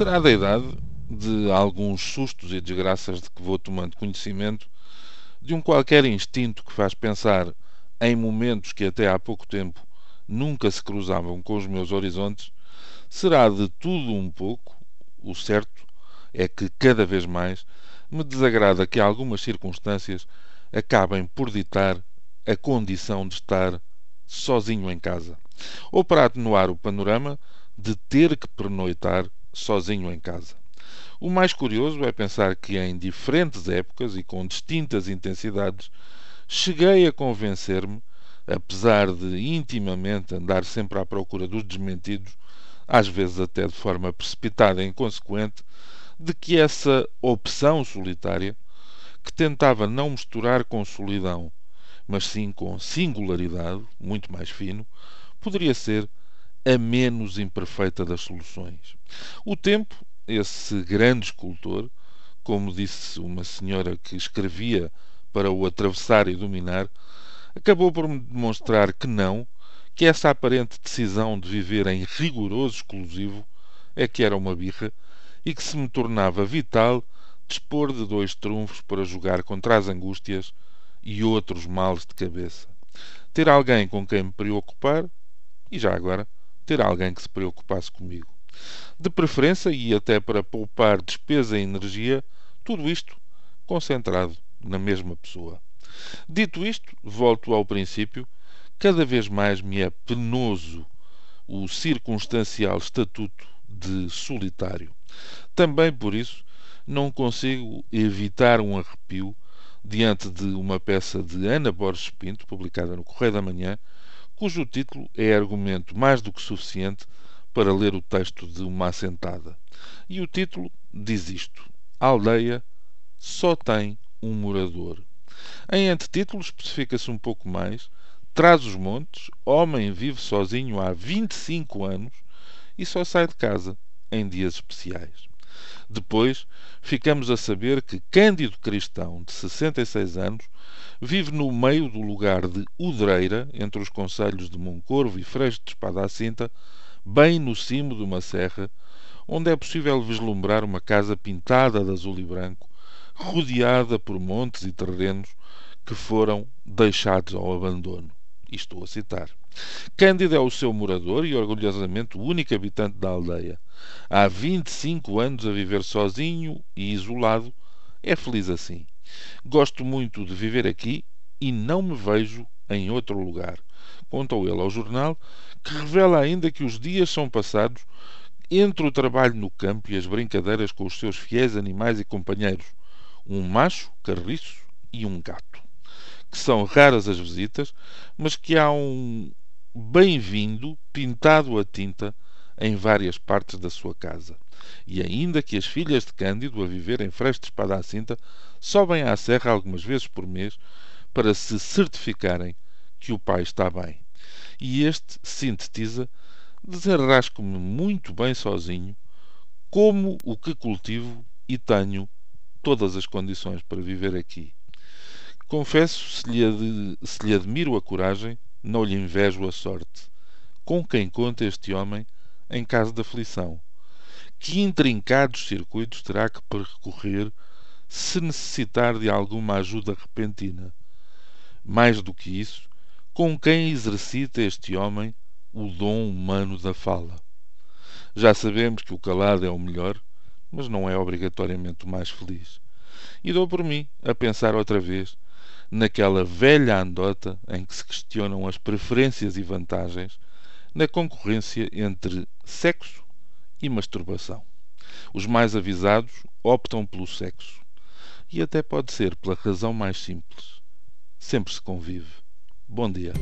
Será da idade de alguns sustos e desgraças de que vou tomando conhecimento, de um qualquer instinto que faz pensar em momentos que até há pouco tempo nunca se cruzavam com os meus horizontes, será de tudo um pouco, o certo é que cada vez mais me desagrada que algumas circunstâncias acabem por ditar a condição de estar sozinho em casa, ou para atenuar o panorama de ter que pernoitar sozinho em casa. O mais curioso é pensar que em diferentes épocas e com distintas intensidades cheguei a convencer-me, apesar de intimamente andar sempre à procura dos desmentidos, às vezes até de forma precipitada e inconsequente, de que essa opção solitária, que tentava não misturar com solidão, mas sim com singularidade, muito mais fino, poderia ser a menos imperfeita das soluções. O tempo, esse grande escultor, como disse uma senhora que escrevia para o atravessar e dominar, acabou por me demonstrar que não, que essa aparente decisão de viver em rigoroso exclusivo é que era uma birra e que se me tornava vital dispor de dois trunfos para jogar contra as angústias e outros males de cabeça. Ter alguém com quem me preocupar e já agora ter alguém que se preocupasse comigo. De preferência e até para poupar despesa e energia, tudo isto concentrado na mesma pessoa. Dito isto, volto ao princípio, cada vez mais me é penoso o circunstancial estatuto de solitário. Também por isso não consigo evitar um arrepio diante de uma peça de Ana Borges Pinto, publicada no Correio da Manhã, cujo título é argumento mais do que suficiente para ler o texto de uma assentada. E o título diz isto: A aldeia só tem um morador. Em antetítulo especifica-se um pouco mais: Traz os montes, homem vive sozinho há 25 anos e só sai de casa em dias especiais. Depois, ficamos a saber que Cândido Cristão, de 66 anos, vive no meio do lugar de Udreira, entre os concelhos de Moncorvo e Freixo de Espada à Cinta, bem no cimo de uma serra, onde é possível vislumbrar uma casa pintada de azul e branco, rodeada por montes e terrenos que foram deixados ao abandono. E estou a citar. Cândido é o seu morador e orgulhosamente o único habitante da aldeia. Há 25 anos a viver sozinho e isolado. É feliz assim. Gosto muito de viver aqui e não me vejo em outro lugar. Contou ele ao jornal, que revela ainda que os dias são passados entre o trabalho no campo e as brincadeiras com os seus fiéis animais e companheiros, um macho, carriço e um gato. Que são raras as visitas, mas que há um bem-vindo pintado a tinta em várias partes da sua casa. E ainda que as filhas de Cândido, a viver em Freixo de Espada à Cinta, sobem à serra algumas vezes por mês para se certificarem que o pai está bem. E este sintetiza: desenrasco-me muito bem sozinho, como o que cultivo e tenho todas as condições para viver aqui. Confesso, se lhe, ad... se lhe admiro a coragem, não lhe invejo a sorte. Com quem conta este homem em caso de aflição? Que intrincados circuitos terá que percorrer se necessitar de alguma ajuda repentina? Mais do que isso, com quem exercita este homem o dom humano da fala? Já sabemos que o calado é o melhor, mas não é obrigatoriamente o mais feliz. E dou por mim a pensar outra vez naquela velha andota em que se questionam as preferências e vantagens na concorrência entre sexo e masturbação. Os mais avisados optam pelo sexo. E até pode ser pela razão mais simples. Sempre se convive. Bom dia.